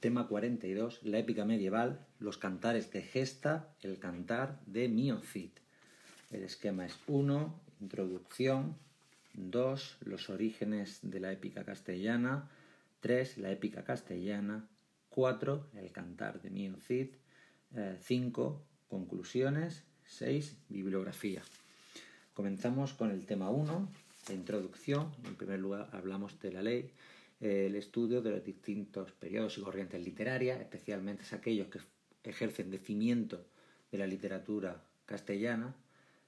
Tema 42, la épica medieval, los cantares de gesta, el cantar de Miocid. El esquema es 1, introducción, 2, los orígenes de la épica castellana, 3, la épica castellana, 4, el cantar de Miocid, 5, eh, conclusiones, 6, bibliografía. Comenzamos con el tema 1, la introducción. En primer lugar hablamos de la ley el estudio de los distintos periodos y corrientes literarias, especialmente aquellos que ejercen de cimiento de la literatura castellana,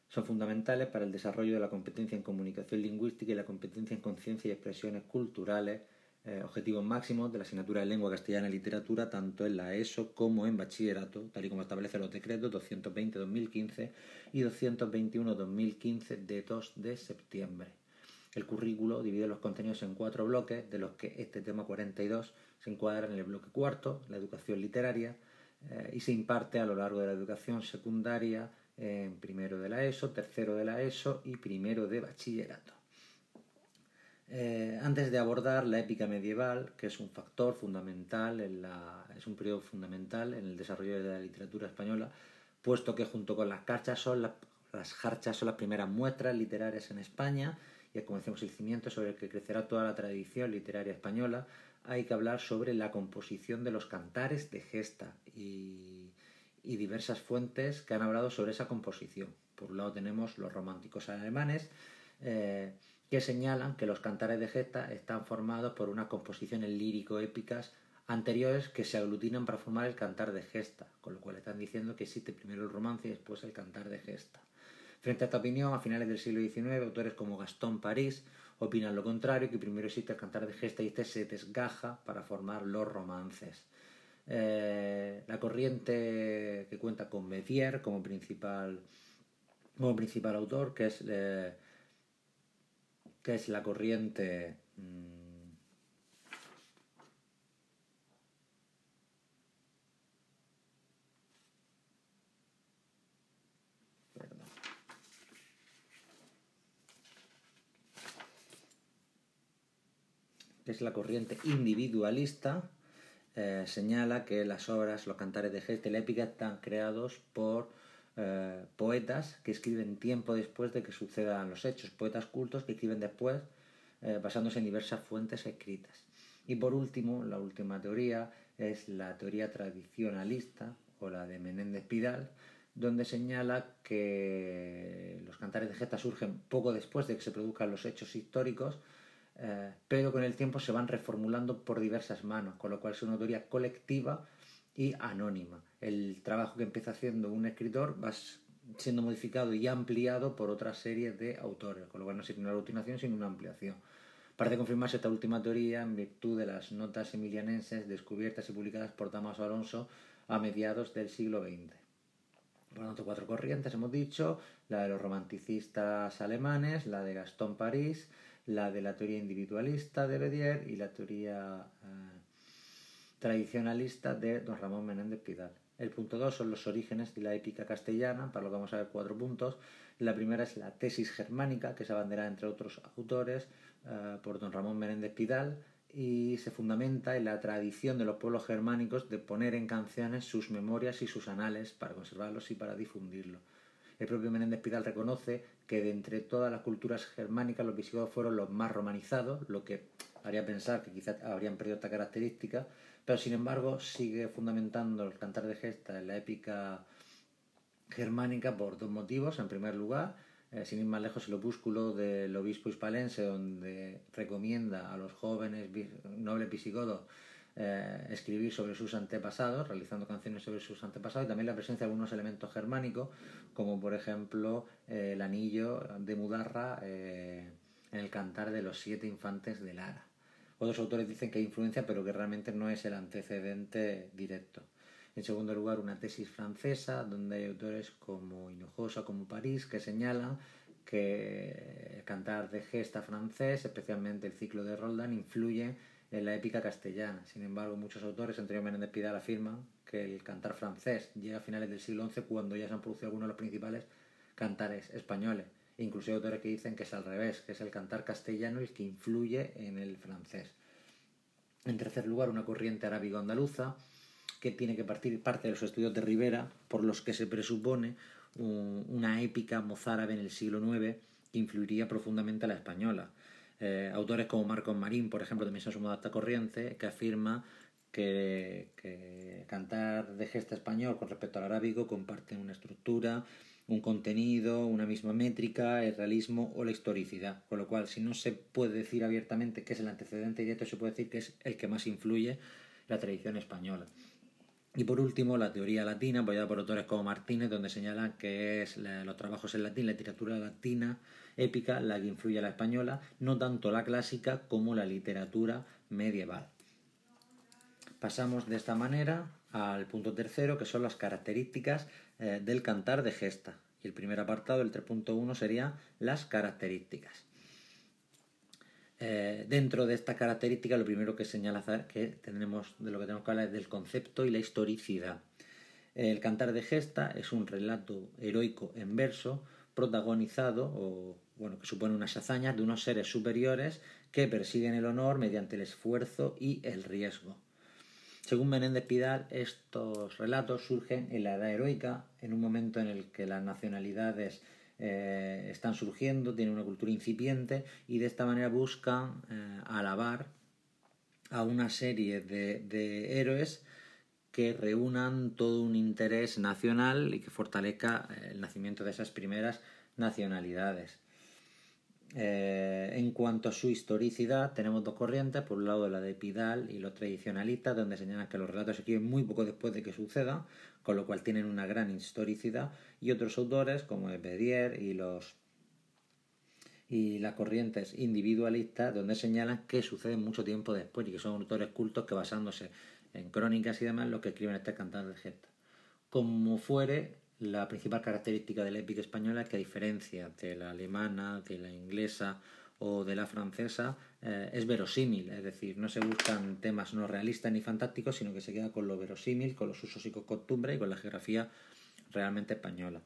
son fundamentales para el desarrollo de la competencia en comunicación lingüística y la competencia en conciencia y expresiones culturales, eh, objetivos máximos de la asignatura de lengua castellana y literatura, tanto en la ESO como en bachillerato, tal y como establecen los decretos 220-2015 y 221-2015 de 2 de septiembre. El currículo divide los contenidos en cuatro bloques, de los que este tema 42 se encuadra en el bloque cuarto, la educación literaria, eh, y se imparte a lo largo de la educación secundaria en primero de la ESO, tercero de la ESO y primero de bachillerato. Eh, antes de abordar la épica medieval, que es un factor fundamental, es un periodo fundamental en el desarrollo de la literatura española, puesto que junto con las carchas son las jarchas son las primeras muestras literarias en España y como decimos el cimiento sobre el que crecerá toda la tradición literaria española, hay que hablar sobre la composición de los cantares de gesta y, diversas fuentes que han hablado sobre esa composición. Por un lado tenemos los románticos alemanes, eh, que señalan que los cantares de gesta están formados por unas composiciones lírico-épicas anteriores que se aglutinan para formar el cantar de gesta, con lo cual están diciendo que existe primero el romance y después el cantar de gesta. Frente a esta opinión, a finales del siglo XIX, autores como Gastón París opinan lo contrario, que primero existe el cantar de gesta y este se desgaja para formar los romances. Eh, la corriente que cuenta con Mézières como principal, como principal autor, que es, eh, que es la corriente... Es la corriente individualista, eh, señala que las obras, los cantares de gesta y la épica están creados por eh, poetas que escriben tiempo después de que sucedan los hechos, poetas cultos que escriben después eh, basándose en diversas fuentes escritas. Y por último, la última teoría es la teoría tradicionalista o la de Menéndez Pidal, donde señala que los cantares de gesta surgen poco después de que se produzcan los hechos históricos, eh, pero con el tiempo se van reformulando por diversas manos, con lo cual es una autoría colectiva y anónima. El trabajo que empieza haciendo un escritor va siendo modificado y ampliado por otra serie de autores, con lo cual no es una aglutinación sino una ampliación. Parece confirmarse esta última teoría en virtud de las notas emilianenses descubiertas y publicadas por Damaso Alonso a mediados del siglo XX. Por lo tanto, cuatro corrientes hemos dicho, la de los romanticistas alemanes, la de Gastón París, la de la teoría individualista de Bedier y la teoría eh, tradicionalista de don Ramón Menéndez Pidal. El punto 2 son los orígenes de la épica castellana, para lo que vamos a ver cuatro puntos. La primera es la tesis germánica, que se abandera entre otros autores eh, por don Ramón Menéndez Pidal y se fundamenta en la tradición de los pueblos germánicos de poner en canciones sus memorias y sus anales para conservarlos y para difundirlos. El propio Menéndez Pidal reconoce que de entre todas las culturas germánicas los visigodos fueron los más romanizados, lo que haría pensar que quizás habrían perdido esta característica, pero sin embargo sigue fundamentando el cantar de gesta en la épica germánica por dos motivos. En primer lugar, eh, sin ir más lejos, el opúsculo del obispo hispalense, donde recomienda a los jóvenes nobles visigodos eh, escribir sobre sus antepasados, realizando canciones sobre sus antepasados, y también la presencia de algunos elementos germánicos, como por ejemplo eh, el anillo de Mudarra eh, en el cantar de los siete infantes de Lara. Otros autores dicen que hay influencia, pero que realmente no es el antecedente directo. En segundo lugar, una tesis francesa, donde hay autores como Hinojosa, como París, que señalan que el cantar de gesta francés, especialmente el ciclo de Roldán, influye en la épica castellana. Sin embargo, muchos autores, entre ellos Menéndez Pidal, afirman que el cantar francés llega a finales del siglo XI cuando ya se han producido algunos de los principales cantares españoles. Incluso hay autores que dicen que es al revés, que es el cantar castellano el que influye en el francés. En tercer lugar, una corriente arábigo-andaluza que tiene que partir parte de los estudios de Rivera, por los que se presupone una épica mozárabe en el siglo IX que influiría profundamente a la española. Eh, autores como Marcos Marín, por ejemplo, también se han sumado a esta corriente, que afirma que, cantar de gesta español con respecto al arábigo comparten una estructura, un contenido, una misma métrica, el realismo o la historicidad. Con lo cual, si no se puede decir abiertamente que es el antecedente directo, se puede decir que es el que más influye la tradición española. Y por último, la teoría latina, apoyada por autores como Martínez, donde señalan que es los trabajos en latín, la literatura latina épica, la que influye a la española, no tanto la clásica como la literatura medieval. Pasamos de esta manera al punto tercero, que son las características eh, del cantar de gesta. Y el primer apartado, el 3.1, sería las características. Eh, dentro de esta característica, lo primero que señala que tenemos, de lo que tenemos que hablar es del concepto y la historicidad. El cantar de gesta es un relato heroico en verso, protagonizado, o bueno, que supone unas hazañas de unos seres superiores que persiguen el honor mediante el esfuerzo y el riesgo. Según Menéndez Pidal, estos relatos surgen en la edad heroica, en un momento en el que las nacionalidades eh, están surgiendo, tienen una cultura incipiente y de esta manera buscan eh, alabar a una serie de, de, héroes que reúnan todo un interés nacional y que fortalezca eh, el nacimiento de esas primeras nacionalidades. Eh, en cuanto a su historicidad, tenemos dos corrientes, por un lado la de Pidal y los tradicionalistas, donde señalan que los relatos se escriben muy poco después de que suceda, con lo cual tienen una gran historicidad, y otros autores como Bedier y los y las corrientes individualistas, donde señalan que suceden mucho tiempo después y que son autores cultos que basándose en crónicas y demás, los que escriben este cantar de gesta. Como fuere, la principal característica de la épica española es que a diferencia de la alemana, de la inglesa o de la francesa, eh, es verosímil, es decir, no se buscan temas no realistas ni fantásticos, sino que se queda con lo verosímil, con los usos y costumbres y con la geografía realmente española.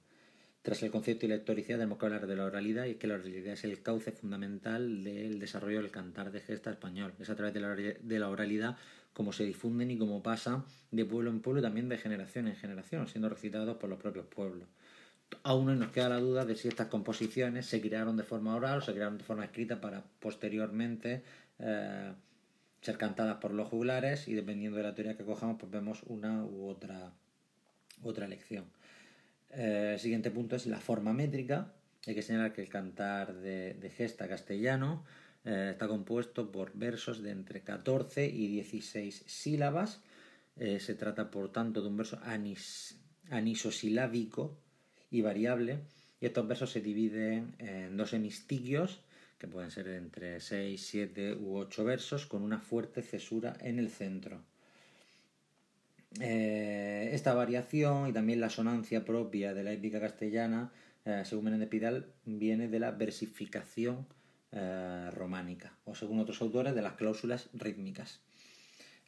Tras el concepto y la historicidad tenemos que hablar de la oralidad y es que la oralidad es el cauce fundamental del desarrollo del cantar de gesta español. Es a través de la oralidad cómo se difunden y cómo pasan de pueblo en pueblo y también de generación en generación, siendo recitados por los propios pueblos. Aún no nos queda la duda de si estas composiciones se crearon de forma oral o se crearon de forma escrita para posteriormente eh, ser cantadas por los juglares y dependiendo de la teoría que cojamos pues vemos una u otra, otra lección. Eh, el siguiente punto es la forma métrica. Hay que señalar que el cantar de gesta castellano eh, está compuesto por versos de entre 14 y 16 sílabas. Eh, se trata, por tanto, de un verso anis, anisosilábico y variable. Y estos versos se dividen en dos hemistigios, que pueden ser entre 6, 7 u 8 versos, con una fuerte cesura en el centro. Eh, esta variación y también la sonancia propia de la épica castellana, según Menéndez Pidal, viene de la versificación eh, románica, o según otros autores, de las cláusulas rítmicas.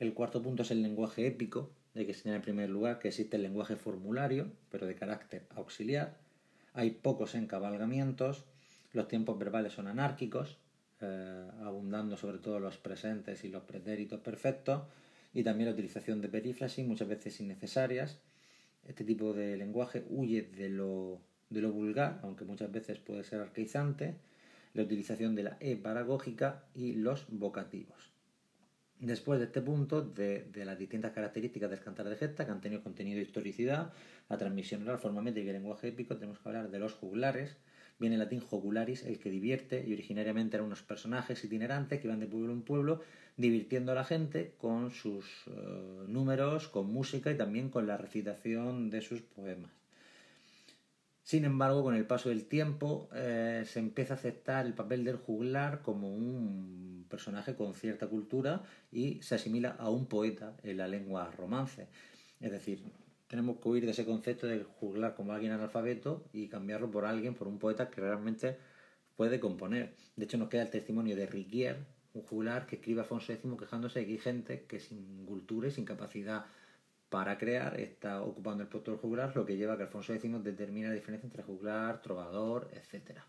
El cuarto punto es el lenguaje épico, hay que señalar en primer lugar que existe el lenguaje formulario, pero de carácter auxiliar. Hay pocos encabalgamientos, los tiempos verbales son anárquicos, eh, abundando sobre todo los presentes y los pretéritos perfectos, y también la utilización de perífrasis, muchas veces innecesarias. Este tipo de lenguaje huye de lo, de lo vulgar, aunque muchas veces puede ser arcaizante, la utilización de la E paragógica y los vocativos. Después de este punto, de, las distintas características del cantar de gesta, que han tenido contenido historicidad, la transmisión oral, forma métrica y lenguaje épico, tenemos que hablar de los jugulares. Viene el latín jugularis, el que divierte, y originariamente eran unos personajes itinerantes que iban de pueblo en pueblo, divirtiendo a la gente con sus eh, números, con música y también con la recitación de sus poemas. Sin embargo, con el paso del tiempo eh, se empieza a aceptar el papel del juglar como un personaje con cierta cultura y se asimila a un poeta en la lengua romance. Es decir, tenemos que huir de ese concepto de juglar como alguien analfabeto y cambiarlo por alguien, por un poeta que realmente puede componer. De hecho, nos queda el testimonio de Riquier, un juglar que escribe a Afonso X quejándose de que hay gente que sin cultura y sin capacidad para crear está ocupando el puesto del juglar, lo que lleva a que Alfonso X determine la diferencia entre juglar, trovador, etc.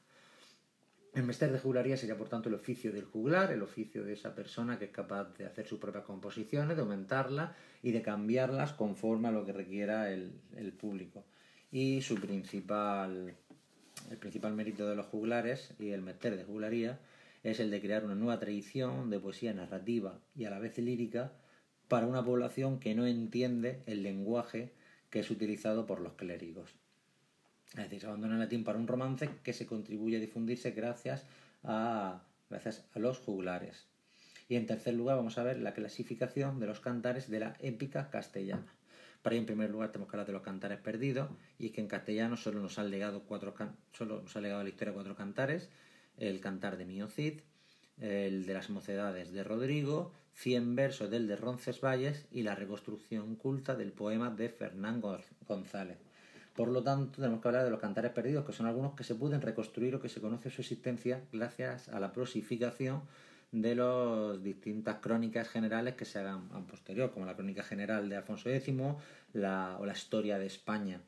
El mester de juglaría sería, por tanto, el oficio del juglar, el oficio de esa persona que es capaz de hacer sus propias composiciones, de aumentarlas y de cambiarlas conforme a lo que requiera el, público. Y su principal, el principal mérito de los juglares y el mester de juglaría es el de crear una nueva tradición de poesía narrativa y a la vez lírica para una población que no entiende el lenguaje que es utilizado por los clérigos. Es decir, se abandona el latín para un romance que se contribuye a difundirse gracias a, gracias a los juglares. Y en tercer lugar vamos a ver la clasificación de los cantares de la épica castellana. Para ello, en primer lugar, tenemos que hablar de los cantares perdidos, y es que en castellano solo nos han legado, cuatro solo nos ha legado a la historia cuatro cantares, el cantar de Mío Cid, el de las mocedades de Rodrigo, cien versos del de Roncesvalles y la reconstrucción culta del poema de Fernán González. Por lo tanto, tenemos que hablar de los cantares perdidos, que son algunos que se pueden reconstruir o que se conoce su existencia gracias a la prosificación de las distintas crónicas generales que se hagan posterior, como la crónica general de Alfonso X o la historia de España.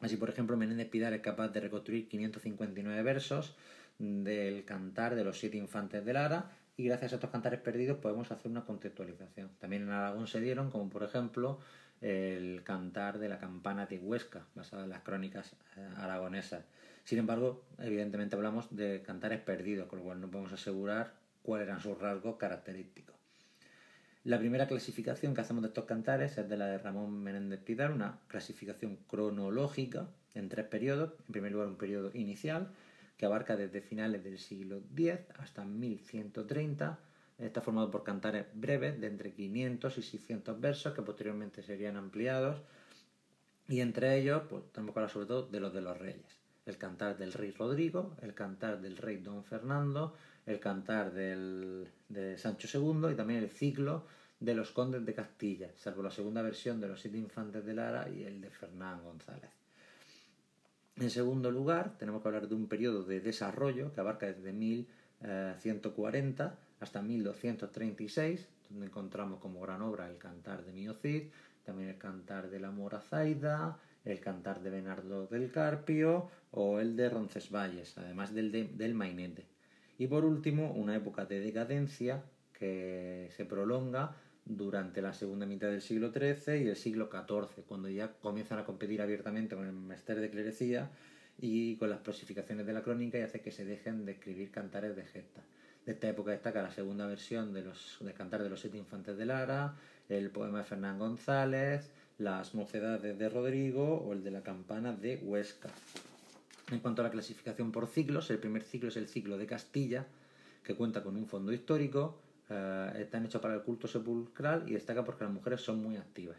Así, por ejemplo, Menéndez Pidal es capaz de reconstruir 559 versos del cantar de los siete infantes de Lara y gracias a estos cantares perdidos podemos hacer una contextualización. También en Aragón se dieron, como por ejemplo, el cantar de la campana de Huesca, basada en las crónicas eh, aragonesas. Sin embargo, evidentemente hablamos de cantares perdidos, con lo cual no podemos asegurar cuáles eran sus rasgos característicos. La primera clasificación que hacemos de estos cantares es de la de Ramón Menéndez Pidal, una clasificación cronológica en tres periodos. En primer lugar, un periodo inicial que abarca desde finales del siglo X hasta 1130 Está formado por cantares breves de entre 500 y 600 versos que posteriormente serían ampliados y entre ellos pues, tenemos que hablar sobre todo de los de los reyes. El cantar del rey Rodrigo, el cantar del rey Don Fernando, el cantar del, de Sancho II y también el ciclo de los condes de Castilla, salvo la segunda versión de los siete infantes de Lara y el de Fernán González. En segundo lugar, tenemos que hablar de un periodo de desarrollo que abarca desde 1140 hasta 1236, donde encontramos como gran obra el Cantar de Mío Cid, también el Cantar de la Morazaida, el Cantar de Bernardo del Carpio o el de Roncesvalles, además del, del Mainete. Y por último, una época de decadencia que se prolonga durante la segunda mitad del siglo XIII y el siglo XIV, cuando ya comienzan a competir abiertamente con el mester de clerecía y con las prosificaciones de la crónica y hace que se dejen de escribir cantares de gesta. De esta época destaca la segunda versión de los de Cantar de los Siete Infantes de Lara, el poema de Fernán González, las mocedades de Rodrigo o el de la campana de Huesca. En cuanto a la clasificación por ciclos, el primer ciclo es el ciclo de Castilla, que cuenta con un fondo histórico, eh, están hechos para el culto sepulcral y destaca porque las mujeres son muy activas.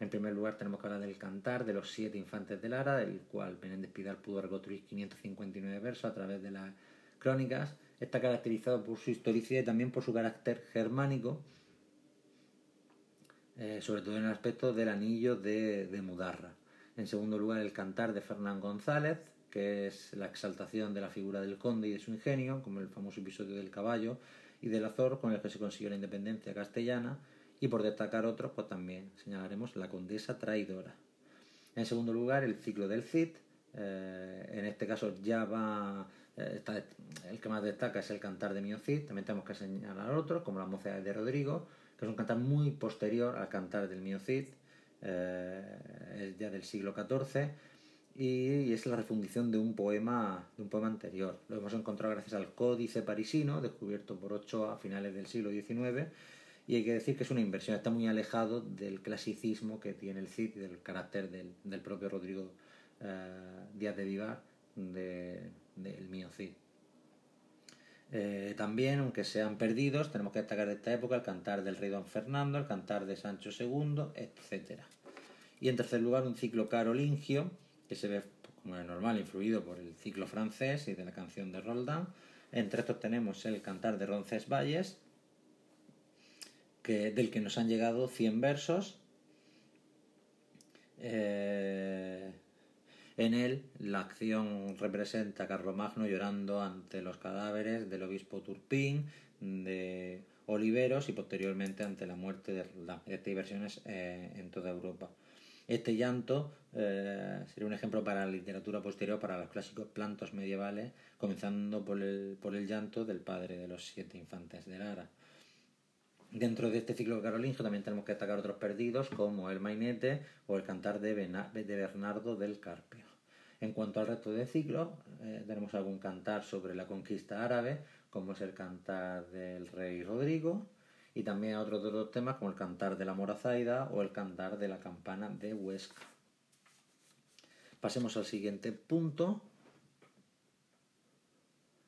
En primer lugar tenemos que hablar del cantar de los siete infantes de Lara, del cual Menéndez Pidal pudo reconstruir 559 versos a través de las crónicas Está caracterizado por su historicidad y también por su carácter germánico, eh, sobre todo en el aspecto del anillo de, Mudarra. En segundo lugar, el cantar de Fernán González, que es la exaltación de la figura del conde y de su ingenio, como el famoso episodio del caballo y del azor, con el que se consiguió la independencia castellana, y por destacar otros, pues también señalaremos la condesa traidora. En segundo lugar, el ciclo del Cid, eh, en este caso ya va eh, el que más destaca es el cantar de Cid, también tenemos que señalar otros, como la mocedades de Rodrigo, que es un cantar muy posterior al cantar del Miocid, eh, es ya del siglo XIV, y, es la refundición de un poema de un poema anterior. Lo hemos encontrado gracias al Códice Parisino, descubierto por Ochoa a finales del siglo XIX, y hay que decir que es una inversión, está muy alejado del clasicismo que tiene el Cid y del carácter del, propio Rodrigo eh, Díaz de Vivar, de, del Miocid. Eh, también, aunque sean perdidos, tenemos que destacar de esta época el cantar del rey don Fernando, el cantar de Sancho II, etc. Y en tercer lugar, un ciclo carolingio, que se ve, como es normal, influido por el ciclo francés y de la canción de Roldán. Entre estos tenemos el cantar de Roncesvalles, que, del que nos han llegado 100 versos. Eh, en él, la acción representa a Carlomagno llorando ante los cadáveres del obispo Turpín, de Oliveros y posteriormente ante la muerte de Roldán. Hay versiones eh, en toda Europa. Este llanto eh, sería un ejemplo para la literatura posterior para los clásicos plantos medievales, comenzando por el, por el llanto del padre de los siete infantes de Lara. Dentro de este ciclo carolingio también tenemos que destacar otros perdidos como el mainete o el cantar de, de Bernardo del Carpio. En cuanto al resto del ciclo, eh, tenemos algún cantar sobre la conquista árabe, como es el cantar del rey Rodrigo, y también otros dos temas como el cantar de la Morazaida o el cantar de la campana de Huesca. Pasemos al siguiente punto,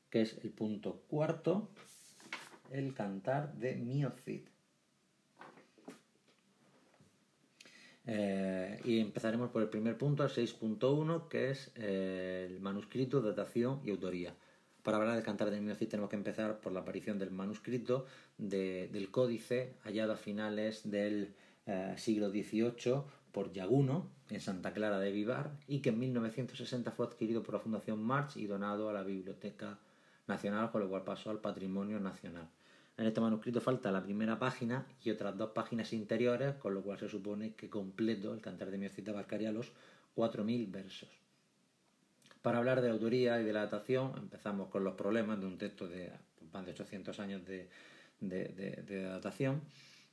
que es el punto cuarto, el cantar de Miocid. Eh, y empezaremos por el primer punto, el 6.1, que es eh, el manuscrito, datación y autoría. Para hablar del cantar de Miocid tenemos que empezar por la aparición del manuscrito del códice hallado a finales del eh, siglo XVIII por Yaguno en Santa Clara de Vivar y que en 1960 fue adquirido por la Fundación March y donado a la Biblioteca Nacional, con lo cual pasó al Patrimonio Nacional. En este manuscrito falta la primera página y otras dos páginas interiores, con lo cual se supone que completo el Cantar de Miocita abarcaría los 4.000 versos. Para hablar de autoría y de la datación, empezamos con los problemas de un texto de más de 800 años de, datación.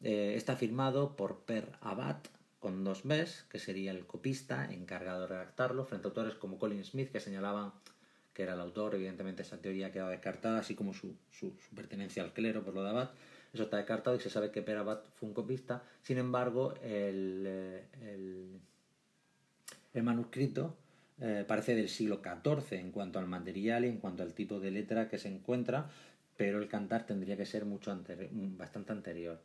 Eh, está firmado por Per Abad, con dos Bs, que sería el copista encargado de redactarlo, frente a autores como Colin Smith, que señalaban que era el autor, evidentemente esa teoría queda descartada, así como su, pertenencia al clero por lo de Abad, eso está descartado y se sabe que Per Abad fue un copista, sin embargo el, eh, el, manuscrito eh, parece del siglo XIV en cuanto al material y en cuanto al tipo de letra que se encuentra, pero el cantar tendría que ser mucho bastante anterior.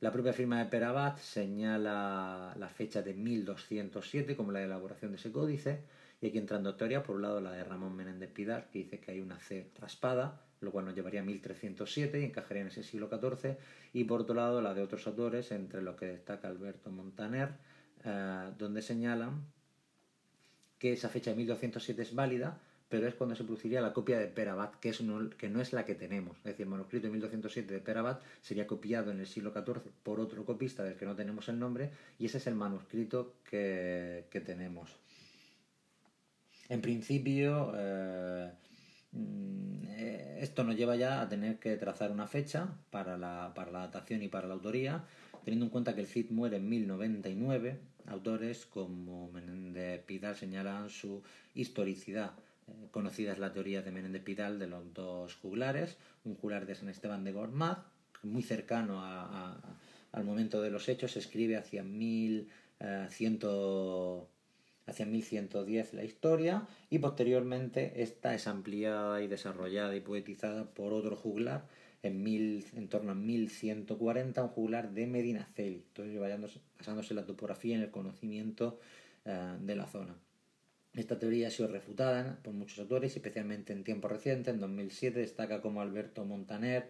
La propia firma de Abad señala la fecha de 1207 como la elaboración de ese códice, y aquí entrando teoría, por un lado la de Ramón Menéndez Pidal, que dice que hay una C raspada, lo cual nos llevaría a 1307 y encajaría en ese siglo XIV, y por otro lado la de otros autores, entre los que destaca Alberto Montaner, eh, donde señalan que esa fecha de 1207 es válida, pero es cuando se produciría la copia de Perabat, que, es no, que no es la que tenemos. Es decir, el manuscrito de 1207 de Perabat sería copiado en el siglo XIV por otro copista del que no tenemos el nombre, y ese es el manuscrito que tenemos. En principio, eh, esto nos lleva ya a tener que trazar una fecha para la, para la datación y para la autoría, teniendo en cuenta que el Cid muere en 1099. Autores como Menéndez Pidal señalan su historicidad. Eh, conocida es la teoría de Menéndez Pidal de los dos juglares, un juglar de San Esteban de Gormaz, muy cercano al momento de los hechos, escribe hacia 1100 hacia 1110 la historia y posteriormente esta es ampliada y desarrollada y poetizada por otro juglar en, mil, en torno a 1140, un juglar de Medinaceli, entonces basándose en la topografía y en el conocimiento eh, de la zona. Esta teoría ha sido refutada por muchos autores, especialmente en tiempos recientes. En 2007 destaca como Alberto Montaner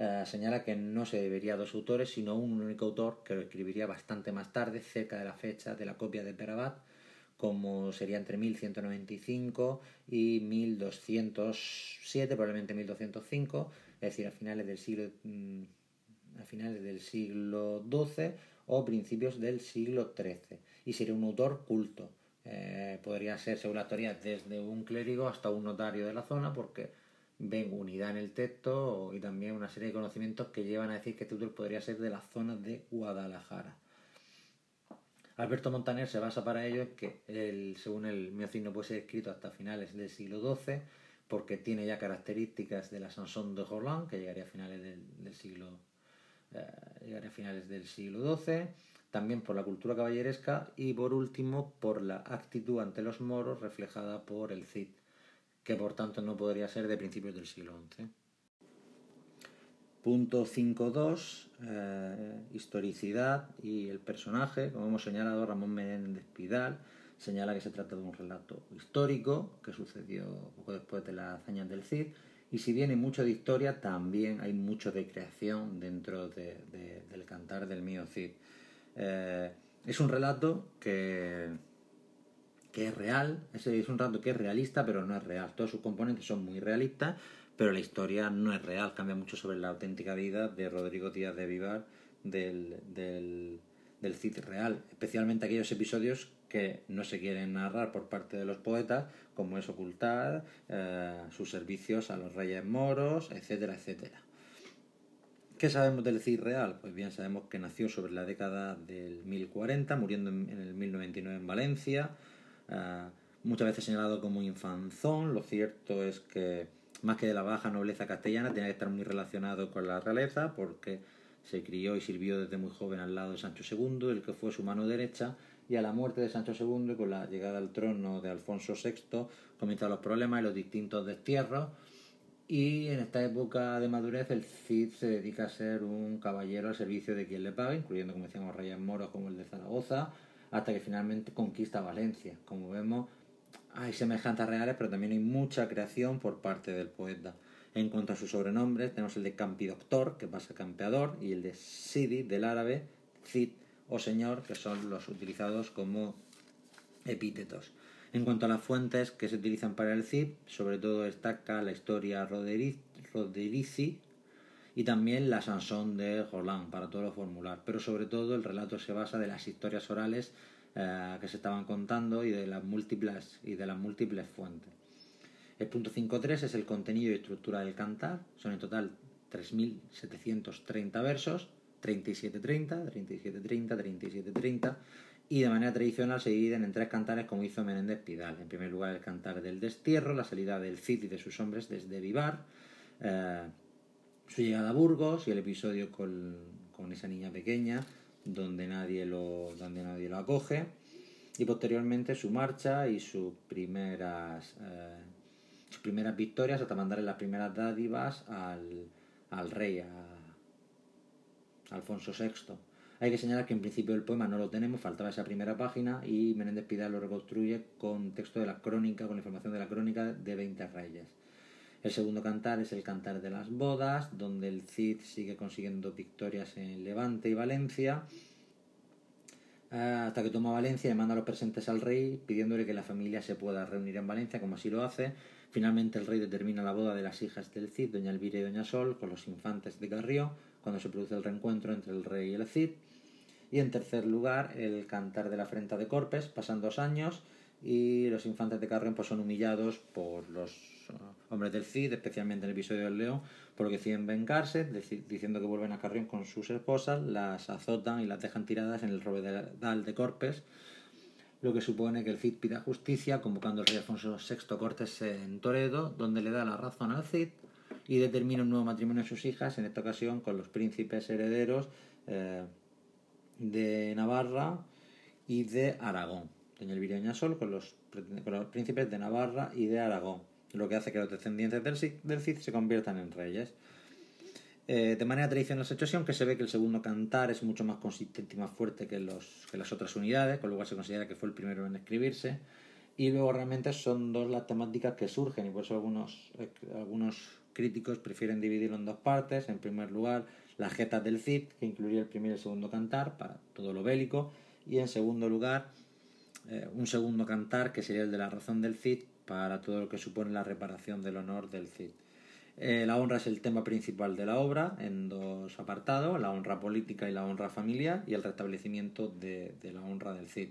eh, señala que no se debería a dos autores, sino un único autor que lo escribiría bastante más tarde, cerca de la fecha de la copia de Perabat, como sería entre 1195 y 1207, probablemente 1205, es decir, a finales del siglo mm, a finales del siglo XII o principios del siglo XIII y sería un autor culto. Eh, podría ser, según la teoría, desde un clérigo hasta un notario de la zona, porque ven unidad en el texto y también una serie de conocimientos que llevan a decir que este autor podría ser de la zona de Guadalajara. Alberto Montaner se basa para ello en que, el, según el miocid, no puede ser escrito hasta finales del siglo XII, porque tiene ya características de la Sanson de Roland, que llegaría a finales del, siglo eh, llegaría a finales del siglo XII, también por la cultura caballeresca y por último por la actitud ante los moros reflejada por el Cid, que por tanto no podría ser de principios del siglo XI. Punto 5.2, eh, historicidad y el personaje. Como hemos señalado, Ramón Menéndez Pidal señala que se trata de un relato histórico que sucedió poco después de las hazañas del Cid. Y si hay mucho de historia, también hay mucho de creación dentro del cantar del mío Cid. Eh, es un relato que, que es real, es un relato que es realista, pero no es real. Todos sus componentes son muy realistas, pero la historia no es real, cambia mucho sobre la auténtica vida de Rodrigo Díaz de Vivar, del, del Cid real, especialmente aquellos episodios que no se quieren narrar por parte de los poetas, como es ocultar eh, sus servicios a los reyes moros, etcétera, etcétera. ¿Qué sabemos del Cid real? Pues bien, sabemos que nació sobre la década del 1040, muriendo en, el 1099 en Valencia, eh, muchas veces señalado como infanzón. Lo cierto es que, más que de la baja nobleza castellana, tenía que estar muy relacionado con la realeza, porque se crió y sirvió desde muy joven al lado de Sancho II, el que fue su mano derecha, y a la muerte de Sancho II, con la llegada al trono de Alfonso VI, comienzan los problemas y los distintos destierros. Y en esta época de madurez, el Cid se dedica a ser un caballero al servicio de quien le pague, incluyendo, como decíamos, reyes moros como el de Zaragoza, hasta que finalmente conquista Valencia. Como vemos, hay semejanzas reales, pero también hay mucha creación por parte del poeta. En cuanto a sus sobrenombres, tenemos el de Campidoctor, que pasa campeador, y el de Sidi, del árabe, Cid, o señor, que son los utilizados como epítetos. En cuanto a las fuentes que se utilizan para el Cid, sobre todo destaca la historia Roderici y también la Sansón de Roland para todo lo formular, pero sobre todo el relato se basa de las historias orales eh, que se estaban contando y de las múltiples y de las múltiples fuentes. El punto 5.3 es el contenido y estructura del cantar, son en total 3.730 versos 37-30, 37-30, 37-30 y de manera tradicional se dividen en tres cantares como hizo Menéndez Pidal. En primer lugar el cantar del destierro, la salida del Cid y de sus hombres desde Vivar, eh, su llegada a Burgos y el episodio con, esa niña pequeña donde nadie, lo, donde nadie lo acoge y posteriormente su marcha y sus primeras, eh, sus primeras victorias hasta mandarle las primeras dádivas al, al rey, Alfonso VI. Hay que señalar que en principio el poema no lo tenemos, faltaba esa primera página y Menéndez Pidal lo reconstruye con texto de la crónica, con la información de la crónica de 20 reyes. El segundo cantar es el cantar de las bodas, donde el Cid sigue consiguiendo victorias en Levante y Valencia, hasta que toma Valencia y manda los presentes al rey, pidiéndole que la familia se pueda reunir en Valencia, como así lo hace. Finalmente el rey determina la boda de las hijas del Cid, doña Elvira y doña Sol, con los infantes de Carrió, cuando se produce el reencuentro entre el rey y el Cid. Y en tercer lugar, el cantar de la afrenta de Corpes, pasan dos años y los infantes de Carrión pues, son humillados por los uh, hombres del Cid, especialmente en el episodio del León, por lo que deciden vengarse, diciendo que vuelven a Carrión con sus esposas, las azotan y las dejan tiradas en el rovedal de Corpes, lo que supone que el Cid pida justicia, convocando al rey Alfonso VI Cortes en Toledo, donde le da la razón al Cid y determina un nuevo matrimonio de sus hijas, en esta ocasión con los príncipes herederos eh, de Navarra y de Aragón. Doña Elvira Sol con los, con los príncipes de Navarra y de Aragón, lo que hace que los descendientes del Cid, del Cid se conviertan en reyes. Eh, de manera tradicional se ha hecho aunque se ve que el segundo cantar es mucho más consistente y más fuerte que, los, que las otras unidades, con lo cual se considera que fue el primero en escribirse. Y luego realmente son dos las temáticas que surgen y por eso algunos, eh, algunos críticos prefieren dividirlo en dos partes. En primer lugar, la jeta del Cid, que incluiría el primer y el segundo cantar para todo lo bélico. Y en segundo lugar, eh, un segundo cantar, que sería el de la razón del Cid, para todo lo que supone la reparación del honor del Cid. Eh, la honra es el tema principal de la obra, en dos apartados, la honra política y la honra familiar, y el restablecimiento de, de la honra del Cid.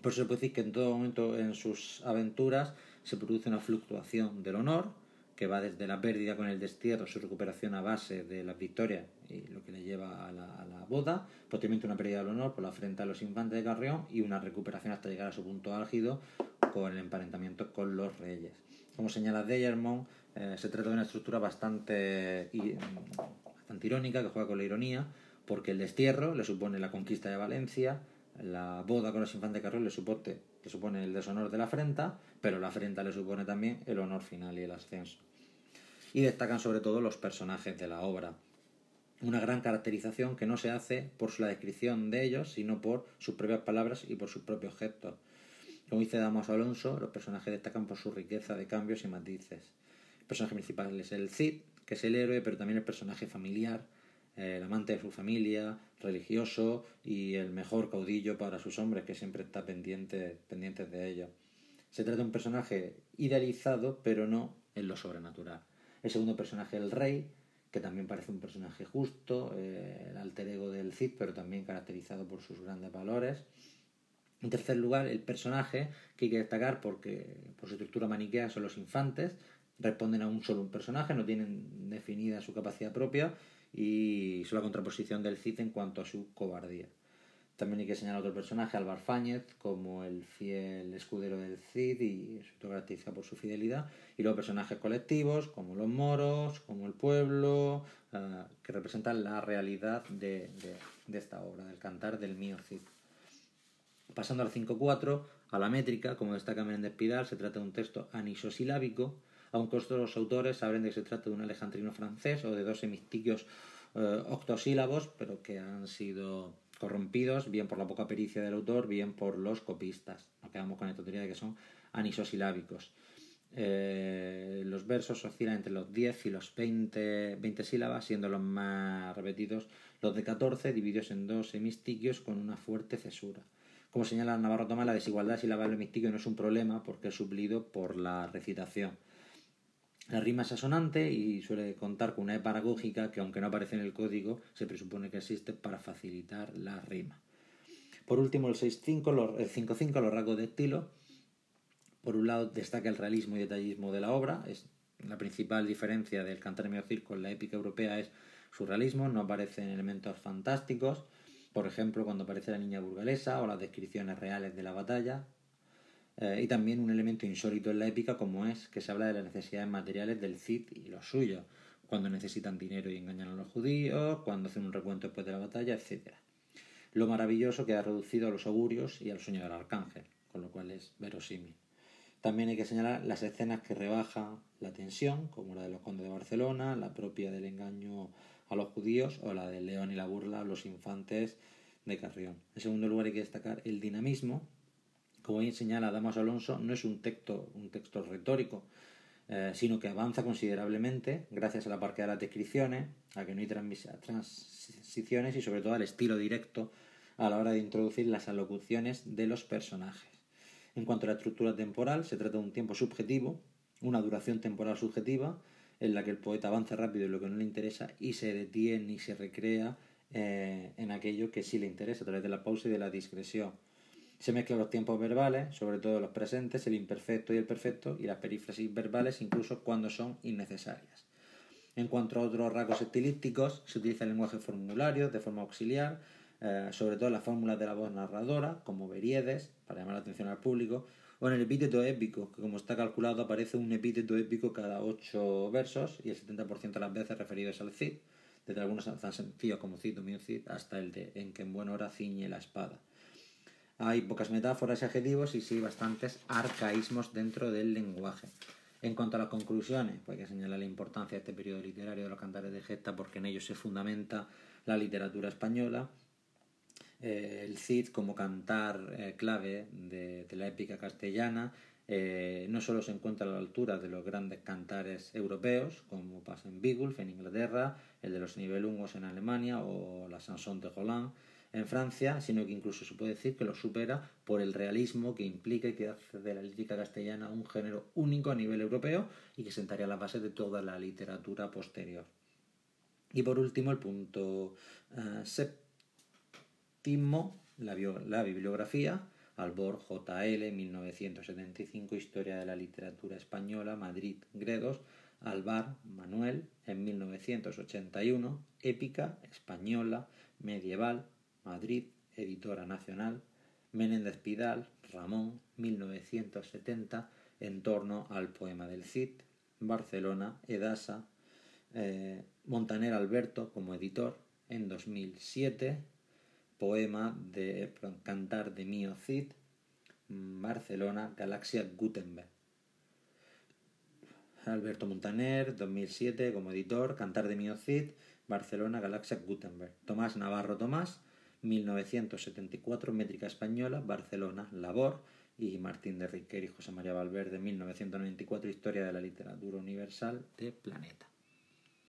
Por eso se puede decir que en todo momento en sus aventuras se produce una fluctuación del honor, que va desde la pérdida con el destierro, su recuperación a base de las victorias y lo que le lleva a la, a la boda, posteriormente una pérdida del honor por la frente a los infantes de Carrión y una recuperación hasta llegar a su punto álgido con el emparentamiento con los reyes. Como señala Deyermont, eh, se trata de una estructura bastante, bastante irónica que juega con la ironía, porque el destierro le supone la conquista de Valencia, la boda con los infantes de Carrión le supone, le supone el deshonor de la afrenta, pero la afrenta le supone también el honor final y el ascenso. Y destacan sobre todo los personajes de la obra. Una gran caracterización que no se hace por la descripción de ellos, sino por sus propias palabras y por sus propios gestos. Como dice Damos Alonso, los personajes destacan por su riqueza de cambios y matices. El personaje principal es el Cid, que es el héroe, pero también el personaje familiar, el amante de su familia, religioso y el mejor caudillo para sus hombres, que siempre está pendiente, de ellos. Se trata de un personaje idealizado, pero no en lo sobrenatural. El segundo personaje, el rey, que también parece un personaje justo, eh, el alter ego del Cid, pero también caracterizado por sus grandes valores. En tercer lugar, el personaje que hay que destacar porque por su estructura maniquea son los infantes, responden a un solo un personaje, no tienen definida su capacidad propia y son la contraposición del Cid en cuanto a su cobardía. También hay que señalar otro personaje, Álvar Fáñez, como el fiel escudero del Cid y se caracteriza por su fidelidad. Y luego personajes colectivos, como los moros, como el pueblo, eh, que representan la realidad de, esta obra, del cantar del mío Cid. Pasando al 5.4, a la métrica, como destaca Menéndez Pidal, se trata de un texto anisosilábico, aunque otros autores saben de que se trata de un alejandrino francés o de dos hemistiquios eh, octosílabos, pero que han sido corrompidos, bien por la poca pericia del autor, bien por los copistas. Nos quedamos con esta teoría de que son anisosilábicos. Eh, los versos oscilan entre los 10 y los 20, 20, sílabas, siendo los más repetidos los de 14, divididos en dos hemistiquios con una fuerte cesura. Como señala Navarro Tomás, la desigualdad silabal hemistiquio no es un problema porque es suplido por la recitación. La rima es asonante y suele contar con una E paragógica que, aunque no aparece en el código, se presupone que existe para facilitar la rima. Por último, el 6.5, el 5.5, los rasgos de estilo. Por un lado, destaca el realismo y detallismo de la obra. Es la principal diferencia del cantar medio con la épica europea es su realismo, no aparecen elementos fantásticos. Por ejemplo, cuando aparece la niña burgalesa o las descripciones reales de la batalla, eh, y también un elemento insólito en la épica como es que se habla de las necesidades materiales del Cid y los suyos, cuando necesitan dinero y engañan a los judíos, cuando hacen un recuento después de la batalla, etc. Lo maravilloso queda reducido a los augurios y al sueño del arcángel, con lo cual es verosímil. También hay que señalar las escenas que rebajan la tensión, como la de los condes de Barcelona, la propia del engaño a los judíos o la del león y la burla a los infantes de Carrión. En segundo lugar hay que destacar el dinamismo, como bien señala Damaso Alonso, no es un texto, un texto retórico, eh, sino que avanza considerablemente gracias a la parte de las descripciones, a que no hay transiciones y sobre todo al estilo directo a la hora de introducir las alocuciones de los personajes. En cuanto a la estructura temporal, se trata de un tiempo subjetivo, una duración temporal subjetiva, en la que el poeta avanza rápido en lo que no le interesa y se detiene y se recrea eh, en aquello que sí le interesa a través de la pausa y de la discreción. Se mezclan los tiempos verbales, sobre todo los presentes, el imperfecto y el perfecto, y las perífrasis verbales incluso cuando son innecesarias. En cuanto a otros rasgos estilísticos, se utiliza el lenguaje formulario de forma auxiliar, eh, sobre todo las fórmulas de la voz narradora, como veriedes, para llamar la atención al público, o en el epíteto épico, que como está calculado aparece un epíteto épico cada ocho versos y el 70% de las veces referidos al Cid, desde algunos tan sencillos como Cid o mío Cid hasta el de en que en buena hora ciñe la espada. Hay pocas metáforas y adjetivos y sí bastantes arcaísmos dentro del lenguaje. En cuanto a las conclusiones, pues hay que señalar la importancia de este periodo literario de los cantares de gesta porque en ellos se fundamenta la literatura española. Eh, el Cid como cantar eh, clave de, la épica castellana eh, no solo se encuentra a la altura de los grandes cantares europeos, como pasa en Beowulf en Inglaterra, el de los Nibelungos en Alemania o la Sanson de Roland, en Francia, sino que incluso se puede decir que lo supera por el realismo que implica y que hace de la lírica castellana un género único a nivel europeo y que sentaría la base de toda la literatura posterior. Y por último, el punto uh, séptimo, la, la bibliografía. Albor JL, 1975, Historia de la Literatura Española, Madrid, Gredos. Alvar, Manuel, en 1981, Épica Española, Medieval, Madrid, Editora Nacional, Menéndez Pidal, Ramón, 1970, en torno al poema del Cid, Barcelona, Edasa, eh, Montaner Alberto como editor, en 2007, poema de Cantar de Mío Cid, Barcelona, Galaxia Gutenberg. Alberto Montaner, 2007, como editor, Cantar de Mío Cid, Barcelona, Galaxia Gutenberg. Tomás Navarro Tomás, 1974, Métrica Española, Barcelona, Labor, y Martín de Riquer y José María Valverde, 1994, Historia de la Literatura Universal de Planeta.